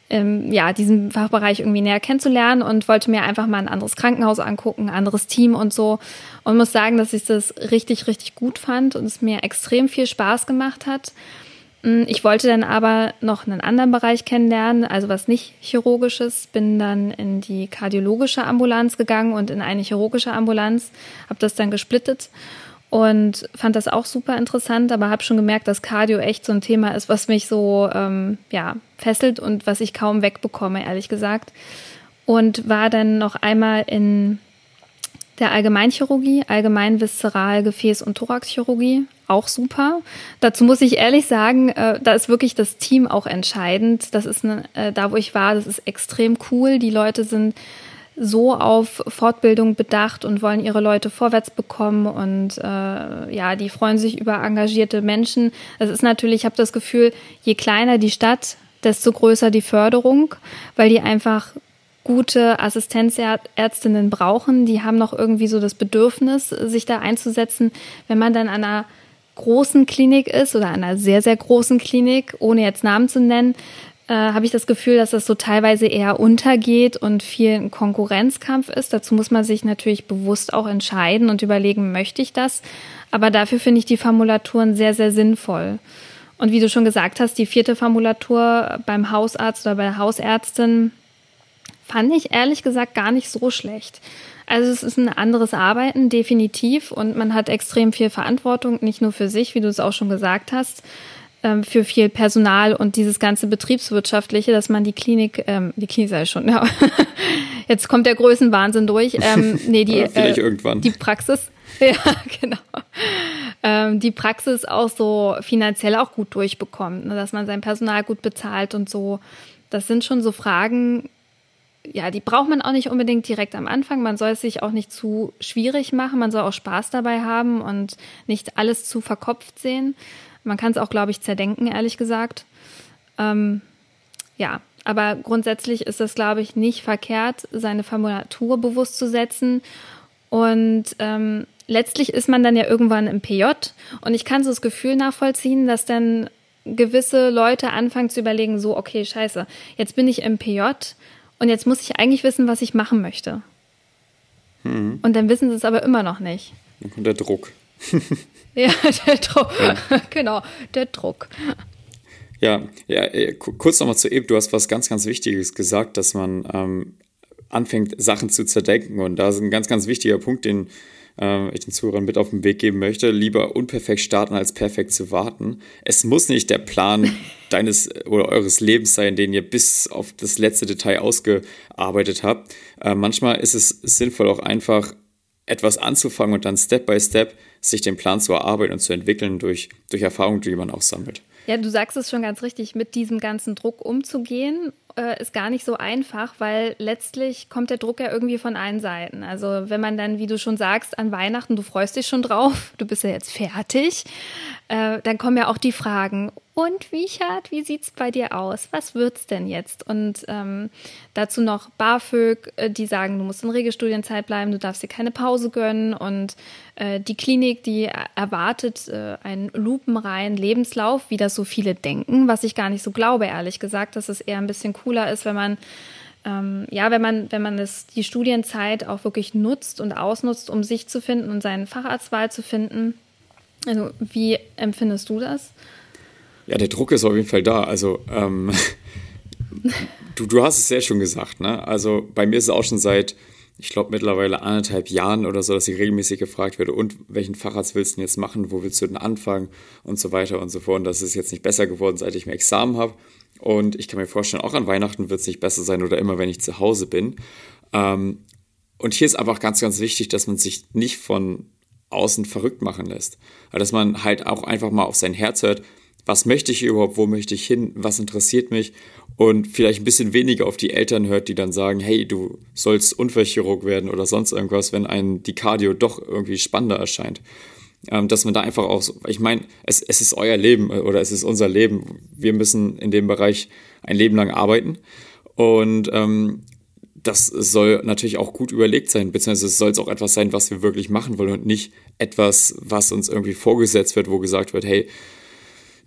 ähm, ja, diesen Fachbereich irgendwie näher kennenzulernen und wollte mir einfach mal ein anderes Krankenhaus angucken, ein anderes Team und so. Und muss sagen, dass ich das richtig, richtig gut fand und es mir extrem viel Spaß gemacht hat. Mm, ich wollte dann aber noch einen anderen Bereich kennenlernen, also was nicht chirurgisches, bin dann in die kardiologische Ambulanz gegangen und in eine chirurgische Ambulanz, habe das dann gesplittet und fand das auch super interessant, aber habe schon gemerkt, dass Cardio echt so ein Thema ist, was mich so ähm, ja fesselt und was ich kaum wegbekomme, ehrlich gesagt. Und war dann noch einmal in der Allgemeinchirurgie, allgemein viszeral Gefäß- und Thoraxchirurgie, auch super. Dazu muss ich ehrlich sagen, äh, da ist wirklich das Team auch entscheidend. Das ist eine, äh, da, wo ich war, das ist extrem cool. Die Leute sind so auf Fortbildung bedacht und wollen ihre Leute vorwärts bekommen und äh, ja, die freuen sich über engagierte Menschen. Es ist natürlich, ich habe das Gefühl, je kleiner die Stadt, desto größer die Förderung, weil die einfach gute Assistenzärztinnen brauchen. Die haben noch irgendwie so das Bedürfnis, sich da einzusetzen. Wenn man dann an einer großen Klinik ist oder einer sehr, sehr großen Klinik, ohne jetzt Namen zu nennen, äh, habe ich das Gefühl, dass das so teilweise eher untergeht und viel ein Konkurrenzkampf ist. Dazu muss man sich natürlich bewusst auch entscheiden und überlegen, möchte ich das? Aber dafür finde ich die Formulaturen sehr, sehr sinnvoll. Und wie du schon gesagt hast, die vierte Formulatur beim Hausarzt oder bei der Hausärztin fand ich ehrlich gesagt gar nicht so schlecht. Also es ist ein anderes Arbeiten, definitiv. Und man hat extrem viel Verantwortung, nicht nur für sich, wie du es auch schon gesagt hast, ähm, für viel Personal und dieses ganze Betriebswirtschaftliche, dass man die Klinik, ähm, die Klinik sei schon, ja, <laughs> jetzt kommt der Größenwahnsinn durch. Ähm, nee, die, <laughs> äh, irgendwann. die Praxis, <laughs> ja, genau. Ähm, die Praxis auch so finanziell auch gut durchbekommt, ne, dass man sein Personal gut bezahlt und so. Das sind schon so Fragen, ja, die braucht man auch nicht unbedingt direkt am Anfang. Man soll es sich auch nicht zu schwierig machen. Man soll auch Spaß dabei haben und nicht alles zu verkopft sehen. Man kann es auch, glaube ich, zerdenken, ehrlich gesagt. Ähm, ja, aber grundsätzlich ist es, glaube ich, nicht verkehrt, seine Formulatur bewusst zu setzen. Und ähm, letztlich ist man dann ja irgendwann im PJ. Und ich kann so das Gefühl nachvollziehen, dass dann gewisse Leute anfangen zu überlegen, so, okay, scheiße, jetzt bin ich im PJ und jetzt muss ich eigentlich wissen, was ich machen möchte. Mhm. Und dann wissen sie es aber immer noch nicht. Dann kommt der Druck. <laughs> ja, der Druck. Ja. <laughs> genau, der Druck. Ja, ja äh, kurz nochmal zu Eb, du hast was ganz, ganz Wichtiges gesagt, dass man ähm, anfängt, Sachen zu zerdenken. Und da ist ein ganz, ganz wichtiger Punkt, den äh, ich den Zuhörern mit auf den Weg geben möchte. Lieber unperfekt starten, als perfekt zu warten. Es muss nicht der Plan <laughs> deines oder eures Lebens sein, den ihr bis auf das letzte Detail ausgearbeitet habt. Äh, manchmal ist es sinnvoll, auch einfach etwas anzufangen und dann Step by Step sich den Plan zu erarbeiten und zu entwickeln durch, durch Erfahrungen, die man auch sammelt. Ja, du sagst es schon ganz richtig, mit diesem ganzen Druck umzugehen äh, ist gar nicht so einfach, weil letztlich kommt der Druck ja irgendwie von allen Seiten. Also wenn man dann, wie du schon sagst, an Weihnachten, du freust dich schon drauf, <laughs> du bist ja jetzt fertig, äh, dann kommen ja auch die Fragen, und Wiechert, wie sieht's bei dir aus? Was wird's denn jetzt? Und ähm, dazu noch BAföG, äh, die sagen, du musst in Regelstudienzeit bleiben, du darfst dir keine Pause gönnen. Und äh, die Klinik, die erwartet äh, einen lupenreinen Lebenslauf, wie das so viele denken, was ich gar nicht so glaube, ehrlich gesagt, dass es eher ein bisschen cooler ist, wenn man ähm, ja, wenn man, wenn man das, die Studienzeit auch wirklich nutzt und ausnutzt, um sich zu finden und seinen Facharztwahl zu finden. Also, wie empfindest du das? Ja, der Druck ist auf jeden Fall da. Also, ähm, <laughs> du, du hast es sehr schon gesagt, ne? Also, bei mir ist es auch schon seit, ich glaube, mittlerweile anderthalb Jahren oder so, dass ich regelmäßig gefragt werde, und welchen Facharzt willst du denn jetzt machen? Wo willst du denn anfangen? Und so weiter und so fort. Und das ist jetzt nicht besser geworden, seit ich mein Examen habe. Und ich kann mir vorstellen, auch an Weihnachten wird es nicht besser sein oder immer, wenn ich zu Hause bin. Ähm, und hier ist einfach ganz, ganz wichtig, dass man sich nicht von außen verrückt machen lässt. Also, dass man halt auch einfach mal auf sein Herz hört, was möchte ich überhaupt, wo möchte ich hin, was interessiert mich und vielleicht ein bisschen weniger auf die Eltern hört, die dann sagen, hey, du sollst Unfallchirurg werden oder sonst irgendwas, wenn ein die Cardio doch irgendwie spannender erscheint. Ähm, dass man da einfach auch, so, ich meine, es, es ist euer Leben äh, oder es ist unser Leben. Wir müssen in dem Bereich ein Leben lang arbeiten und ähm, das soll natürlich auch gut überlegt sein, beziehungsweise es soll es auch etwas sein, was wir wirklich machen wollen und nicht etwas, was uns irgendwie vorgesetzt wird, wo gesagt wird, hey,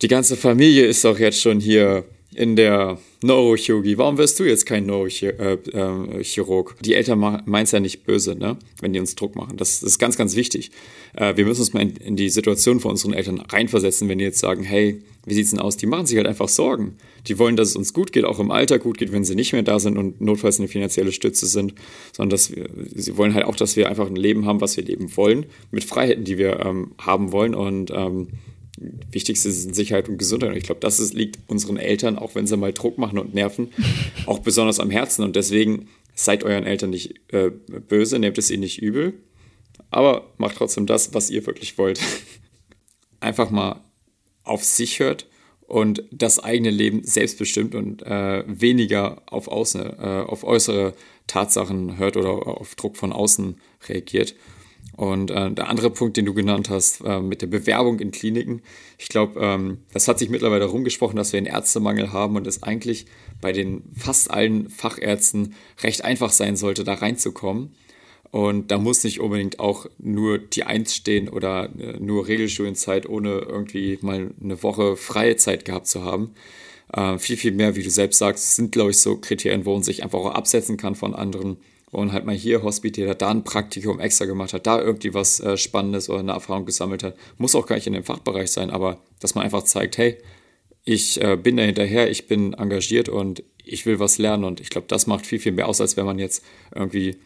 die ganze Familie ist doch jetzt schon hier in der Neurochirurgie. Warum wirst du jetzt kein Neurochirurg? Äh, die Eltern meinen es ja nicht böse, ne? wenn die uns Druck machen. Das, ist ganz, ganz wichtig. Äh, wir müssen uns mal in, die Situation von unseren Eltern reinversetzen, wenn die jetzt sagen, hey, wie sieht es denn aus? Die machen sich halt einfach Sorgen. Die wollen, dass es uns gut geht, auch im Alter gut geht, wenn sie nicht mehr da sind und notfalls eine finanzielle Stütze sind, sondern dass wir, sie wollen halt auch, dass wir einfach ein Leben haben, was wir leben wollen, mit Freiheiten, die wir ähm, haben wollen und ähm, Wichtigste sind Sicherheit und Gesundheit. Und ich glaube, das ist, liegt unseren Eltern, auch wenn sie mal Druck machen und nerven, <laughs> auch besonders am Herzen. Und deswegen seid euren Eltern nicht äh, böse, nehmt es ihnen nicht übel, aber macht trotzdem das, was ihr wirklich wollt. <laughs> Einfach mal auf sich hört und das eigene Leben selbstbestimmt und äh, weniger auf außen, äh, auf äußere Tatsachen hört oder auf Druck von außen reagiert. Und äh, der andere Punkt, den du genannt hast, äh, mit der Bewerbung in Kliniken, ich glaube, ähm, das hat sich mittlerweile rumgesprochen, dass wir einen Ärztemangel haben und es eigentlich bei den fast allen Fachärzten recht einfach sein sollte, da reinzukommen. Und da muss nicht unbedingt auch nur die Eins stehen oder äh, nur Regelstudienzeit, ohne irgendwie mal eine Woche freie Zeit gehabt zu haben. Äh, viel, viel mehr, wie du selbst sagst, sind, glaube ich, so Kriterien, wo man sich einfach auch absetzen kann von anderen und halt mal hier hospitiert hat, da ein Praktikum extra gemacht hat, da irgendwie was äh, Spannendes oder eine Erfahrung gesammelt hat. Muss auch gar nicht in dem Fachbereich sein, aber dass man einfach zeigt, hey, ich äh, bin da hinterher, ich bin engagiert und ich will was lernen und ich glaube, das macht viel, viel mehr aus, als wenn man jetzt irgendwie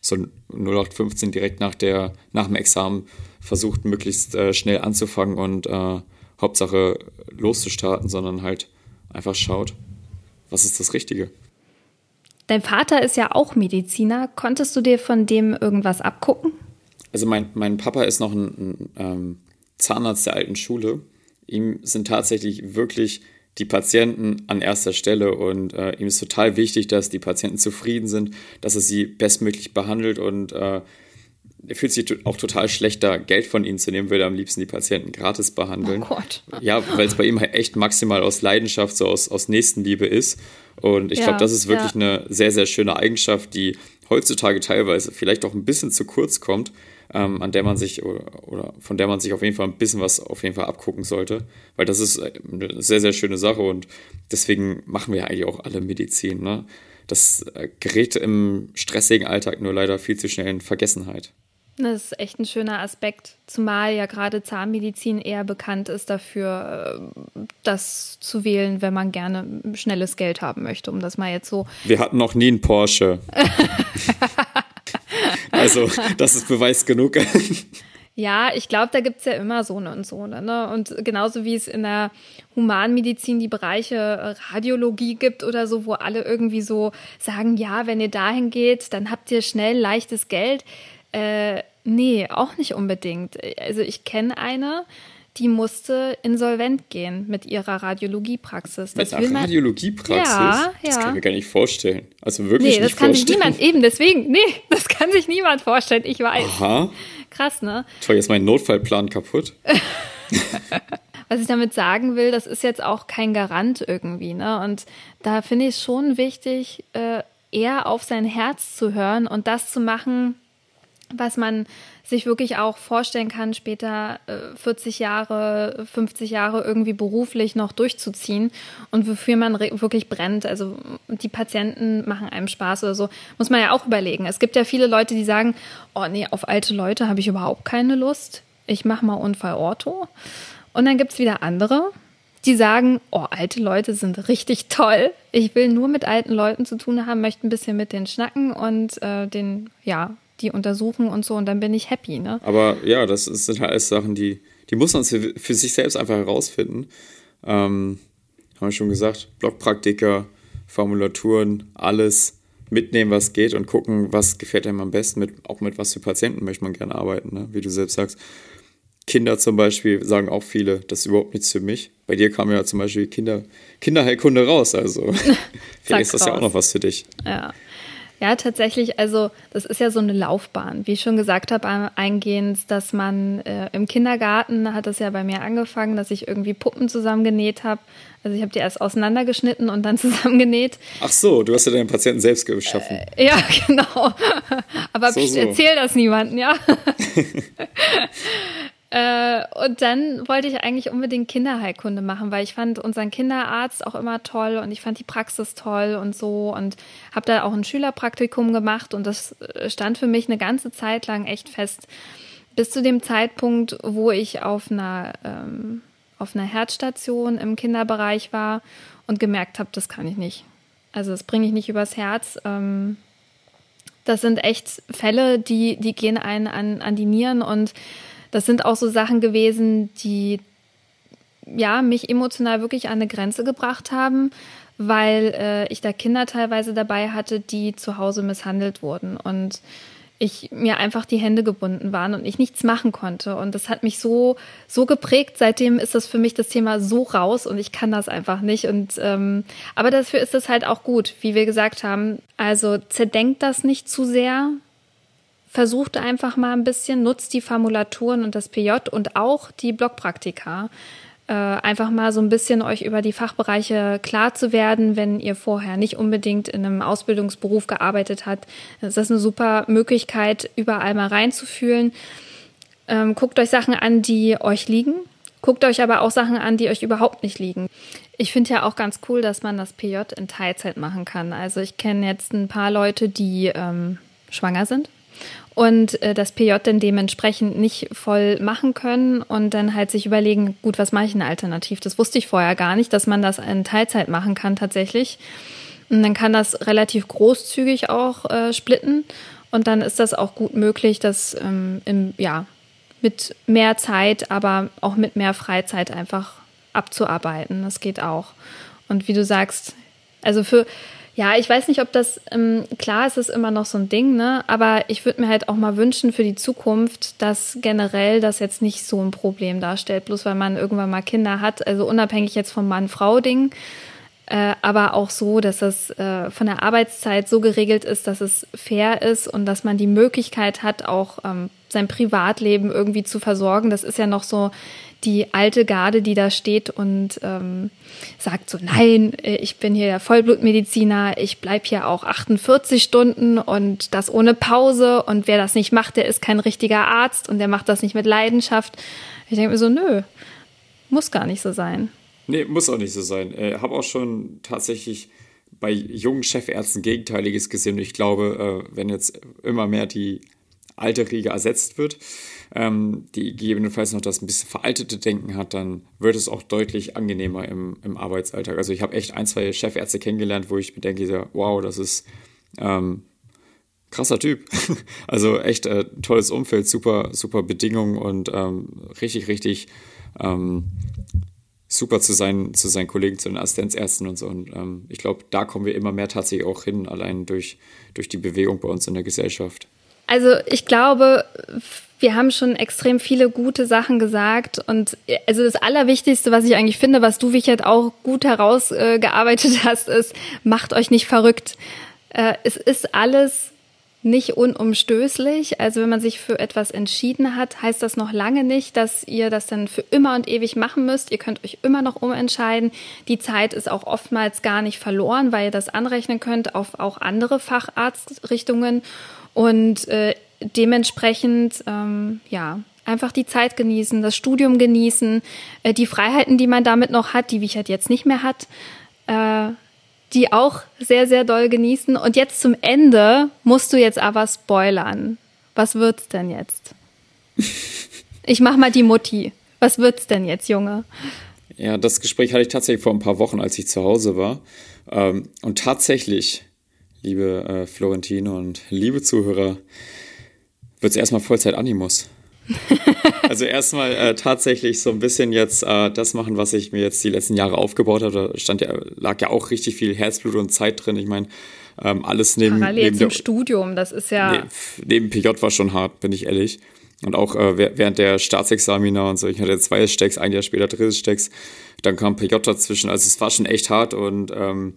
so 0815 direkt nach, der, nach dem Examen versucht, möglichst äh, schnell anzufangen und äh, Hauptsache loszustarten, sondern halt einfach schaut, was ist das Richtige. Dein Vater ist ja auch Mediziner. Konntest du dir von dem irgendwas abgucken? Also mein, mein Papa ist noch ein, ein ähm, Zahnarzt der alten Schule. Ihm sind tatsächlich wirklich die Patienten an erster Stelle und äh, ihm ist total wichtig, dass die Patienten zufrieden sind, dass er sie bestmöglich behandelt und äh, er fühlt sich auch total schlechter, Geld von ihnen zu nehmen, würde am liebsten die Patienten gratis behandeln. Oh Gott. Ja, weil es bei ihm halt echt maximal aus Leidenschaft, so aus, aus Nächstenliebe ist. Und ich Ja, glaube, das ist wirklich ja. eine sehr, sehr schöne Eigenschaft, die heutzutage teilweise vielleicht auch ein bisschen zu kurz kommt, ähm, an der man sich oder, oder von der man sich auf jeden Fall ein bisschen was auf jeden Fall abgucken sollte. Weil das ist äh, eine sehr, sehr schöne Sache und deswegen machen wir eigentlich auch alle Medizin. Ne? Das äh, gerät im stressigen Alltag nur leider viel zu schnell in Vergessenheit. Das ist echt ein schöner Aspekt, zumal ja gerade Zahnmedizin eher bekannt ist dafür, äh, das zu wählen, wenn man gerne schnelles Geld haben möchte, um das mal jetzt so. Wir hatten noch nie einen Porsche. <laughs> also, das ist Beweis genug. <laughs> Ja, ich glaube, da gibt's ja immer so eine und so eine. Ne? Und genauso wie es in der Humanmedizin die Bereiche äh, Radiologie gibt oder so, wo alle irgendwie so sagen, ja, wenn ihr dahin geht, dann habt ihr schnell leichtes Geld. Äh, nee, auch nicht unbedingt. Also ich kenne eine, die musste insolvent gehen mit ihrer Radiologiepraxis. Mit will einer Radiologiepraxis? Ja, Das ja. kann ich mir gar nicht vorstellen. Also wirklich Nee, das nicht kann sich niemand, eben deswegen, nee, <laughs> das kann sich niemand vorstellen, ich weiß. Aha. Krass, ne? Toll, jetzt mein Notfallplan kaputt. <laughs> Was ich damit sagen will, das ist jetzt auch kein Garant irgendwie, ne? Und da finde ich es schon wichtig, äh, eher auf sein Herz zu hören und das zu machen, was man sich wirklich auch vorstellen kann, später äh, 40 Jahre, 50 Jahre irgendwie beruflich noch durchzuziehen und wofür man wirklich brennt. Also die Patienten machen einem Spaß oder so. Muss man ja auch überlegen. Es gibt ja viele Leute, die sagen, oh nee, auf alte Leute habe ich überhaupt keine Lust. Ich mache mal Unfall-Ortho. Und dann gibt's wieder andere, die sagen, oh, alte Leute sind richtig toll. Ich will nur mit alten Leuten zu tun haben, möchte ein bisschen mit denen schnacken und äh, den, ja, die untersuchen und so und dann bin ich happy, ne? Aber ja, das sind halt alles Sachen, die, die muss man für, für sich selbst einfach herausfinden. Ähm, haben wir schon gesagt, Blockpraktiker, Formulaturen, alles mitnehmen, was geht und gucken, was gefällt einem am besten, mit, auch mit was für Patienten möchte man gerne arbeiten, ne? wie du selbst sagst. Kinder zum Beispiel sagen auch viele, das ist überhaupt nichts für mich. Bei dir kam ja zum Beispiel Kinder, Kinderheilkunde raus, also <laughs> vielleicht ist das ja auch raus. noch was für dich. Ja. Ja, tatsächlich, also das ist ja so eine Laufbahn. Wie ich schon gesagt habe, ein- eingehend, dass man äh, im Kindergarten hat es ja bei mir angefangen, dass ich irgendwie Puppen zusammengenäht habe. Also ich habe die erst auseinandergeschnitten und dann <laughs> zusammengenäht. Ach so, du hast ja deinen Patienten selbst geschaffen. Ja, <laughs> genau. Aber So, so. erzähl das niemandem, ja. <laughs> äh, und dann wollte ich eigentlich unbedingt Kinderheilkunde machen, weil ich fand unseren Kinderarzt auch immer toll und ich fand die Praxis toll und so und habe da auch ein Schülerpraktikum gemacht und das äh, stand für mich eine ganze Zeit lang echt fest. Bis zu dem Zeitpunkt, wo ich auf einer, ähm, auf einer Herzstation im Kinderbereich war und gemerkt habe, das kann ich nicht. Also das bringe ich nicht übers Herz. Ähm, das sind echt Fälle, die, die gehen einen an, an die Nieren und das sind auch so Sachen gewesen, die ja mich emotional wirklich an eine Grenze gebracht haben, weil äh, ich da Kinder teilweise dabei hatte, die zu Hause misshandelt wurden und ich mir einfach die Hände gebunden waren und ich nichts machen konnte und das hat mich so so geprägt. Seitdem ist das für mich das Thema so raus und ich kann das einfach nicht und ähm, aber dafür ist es halt auch gut, wie wir gesagt haben. Also zerdenkt das nicht zu sehr, versucht einfach mal ein bisschen, nutzt die Formulaturen und das PJ und auch die Blockpraktika. Äh, einfach mal so ein bisschen euch über die Fachbereiche klar zu werden, wenn ihr vorher nicht unbedingt in einem Ausbildungsberuf gearbeitet habt. Das ist eine super Möglichkeit, überall mal reinzufühlen. Ähm, guckt euch Sachen an, die euch liegen. Guckt euch aber auch Sachen an, die euch überhaupt nicht liegen. Ich finde ja auch ganz cool, dass man das PJ in Teilzeit machen kann. Also ich kenne jetzt ein paar Leute, die ähm, schwanger sind und äh, das PJ dann dementsprechend nicht voll machen können und dann halt sich überlegen, gut, was mache ich denn alternativ? Das wusste ich vorher gar nicht, dass man das in Teilzeit machen kann tatsächlich. Und dann kann das relativ großzügig auch äh, splitten und dann ist das auch gut möglich, das ähm, im, ja, mit mehr Zeit, aber auch mit mehr Freizeit einfach abzuarbeiten. Das geht auch. Und wie du sagst, also für, ja, ich weiß nicht, ob das, ähm, klar ist es immer noch so ein Ding, ne? Aber ich würde mir halt auch mal wünschen für die Zukunft, dass generell das jetzt nicht so ein Problem darstellt, bloß weil man irgendwann mal Kinder hat. Also unabhängig jetzt vom Mann-Frau-Ding. äh, aber auch so, dass es äh, von der Arbeitszeit so geregelt ist, dass es fair ist und dass man die Möglichkeit hat, auch ähm, sein Privatleben irgendwie zu versorgen. Das ist ja noch so die alte Garde, die da steht und ähm, sagt so, nein, äh, ich bin hier Vollblutmediziner, ich bleib hier auch 48 Stunden und das ohne Pause und wer das nicht macht, der ist kein richtiger Arzt und der macht das nicht mit Leidenschaft. Ich denke mir so, nö, muss gar nicht so sein. Nee, muss auch nicht so sein. Ich äh, habe auch schon tatsächlich bei jungen Chefärzten Gegenteiliges gesehen. Ich glaube, äh, wenn jetzt immer mehr die alte Riege ersetzt wird, ähm, die gegebenenfalls noch das ein bisschen veraltete Denken hat, dann wird es auch deutlich angenehmer im, im Arbeitsalltag. Also ich habe echt ein, zwei Chefärzte kennengelernt, wo ich mir denke, wow, das ist ähm, krasser Typ. <laughs> also echt äh, tolles Umfeld, super, super Bedingungen und ähm, richtig, richtig ähm, super zu seinen, zu seinen Kollegen, zu den Assistenzärzten und so. Und ähm, ich glaube, da kommen wir immer mehr tatsächlich auch hin, allein durch, durch die Bewegung bei uns in der Gesellschaft. Also ich glaube, wir haben schon extrem viele gute Sachen gesagt und also das Allerwichtigste, was ich eigentlich finde, was du, Wichert, auch gut herausgearbeitet <laughs> hast, ist, macht euch nicht verrückt. Äh, es ist alles nicht unumstößlich. Also wenn man sich für etwas entschieden hat, heißt das noch lange nicht, dass ihr das dann für immer und ewig machen müsst. Ihr könnt euch immer noch umentscheiden. Die Zeit ist auch oftmals gar nicht verloren, weil ihr das anrechnen könnt auf auch andere Facharztrichtungen. Und äh, dementsprechend, ähm, ja, einfach die Zeit genießen, das Studium genießen, äh, die Freiheiten, die man damit noch hat, die Wichert jetzt nicht mehr hat. Äh, die auch sehr, sehr doll genießen. Und jetzt zum Ende musst du jetzt aber spoilern. Was wird's denn jetzt? <laughs> Ich mach mal die Mutti. Was wird's denn jetzt, Junge? Ja, das Gespräch hatte ich tatsächlich vor ein paar Wochen, als ich zu Hause war. Ähm, und tatsächlich, liebe äh, Florentine und liebe Zuhörer, wird es erstmal Vollzeit-Animus. <laughs> also erstmal äh, tatsächlich so ein bisschen jetzt äh, das machen, was ich mir jetzt die letzten Jahre aufgebaut habe. Da stand ja, lag ja auch richtig viel Herzblut und Zeit drin. Ich meine, ähm, alles neben, Parallel neben zum Studium, das ist ja. Neben PJ war schon hart, bin ich ehrlich. Und auch äh, während der Staatsexamina und so, ich hatte zwei Stecks, ein Jahr später drittes Stecks, dann kam PJ dazwischen. Also es war schon echt hart und ähm,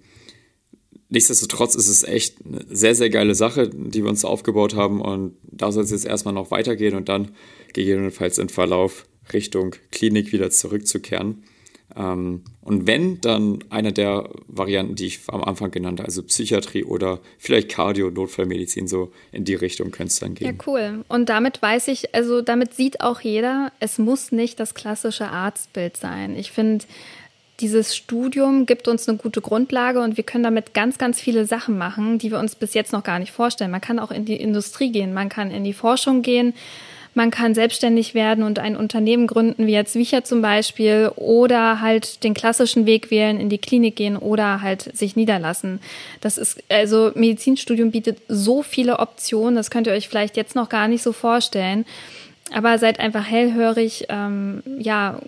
nichtsdestotrotz ist es echt eine sehr, sehr geile Sache, die wir uns aufgebaut haben und da soll es jetzt erstmal noch weitergehen und dann gegebenenfalls im Verlauf Richtung Klinik wieder zurückzukehren. Ähm, und wenn, dann eine der Varianten, die ich am Anfang genannt habe, also Psychiatrie oder vielleicht Cardio, Notfallmedizin, so in die Richtung könnte es dann gehen. Ja, cool. Und damit weiß ich, also damit sieht auch jeder, es muss nicht das klassische Arztbild sein. Ich finde, dieses Studium gibt uns eine gute Grundlage und wir können damit ganz, ganz viele Sachen machen, die wir uns bis jetzt noch gar nicht vorstellen. Man kann auch in die Industrie gehen, man kann in die Forschung gehen, man kann selbstständig werden und ein Unternehmen gründen, wie jetzt Wicher zum Beispiel, oder halt den klassischen Weg wählen, in die Klinik gehen oder halt sich niederlassen. Das ist, also Medizinstudium bietet so viele Optionen, das könnt ihr euch vielleicht jetzt noch gar nicht so vorstellen. Aber seid einfach hellhörig, ähm, ja,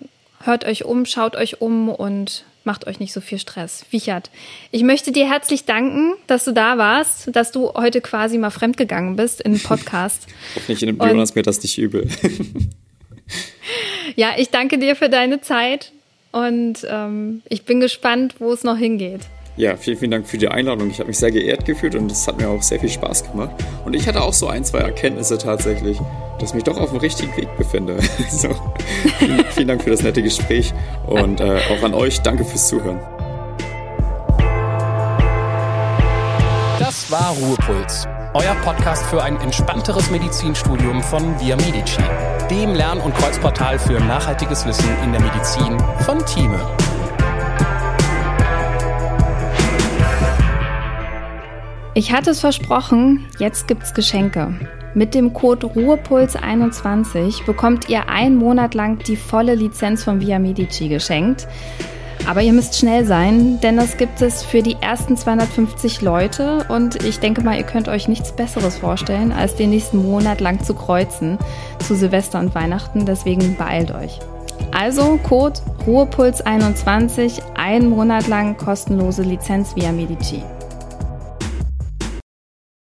hört euch um, schaut euch um und macht euch nicht so viel Stress. Wichert, ich möchte dir herzlich danken, dass du da warst, dass du heute quasi mal fremdgegangen bist in den Podcast. <laughs> Hoffentlich nimmt Jonas mir das nicht übel. <laughs> ja, ich danke dir für deine Zeit und ähm, ich bin gespannt, wo es noch hingeht. Ja, vielen, vielen Dank für die Einladung. Ich habe mich sehr geehrt gefühlt und es hat mir auch sehr viel Spaß gemacht. Und ich hatte auch so ein, zwei Erkenntnisse tatsächlich, dass ich mich doch auf dem richtigen Weg befinde. <laughs> so, vielen, vielen, Dank für das nette Gespräch und äh, auch an euch danke fürs Zuhören. Das war Ruhepuls, euer Podcast für ein entspannteres Medizinstudium von Via Medici, dem Lern- und Kreuzportal für nachhaltiges Wissen in der Medizin von Thieme. Ich hatte es versprochen, jetzt gibt's Geschenke. Mit dem Code Ruhepuls21 bekommt ihr einen Monat lang die volle Lizenz von Via Medici geschenkt. Aber ihr müsst schnell sein, denn das gibt es für die ersten 250 Leute und ich denke mal, ihr könnt euch nichts Besseres vorstellen, als den nächsten Monat lang zu kreuzen zu Silvester und Weihnachten. Deswegen beeilt euch. Also Code Ruhepuls21, einen Monat lang kostenlose Lizenz via Medici.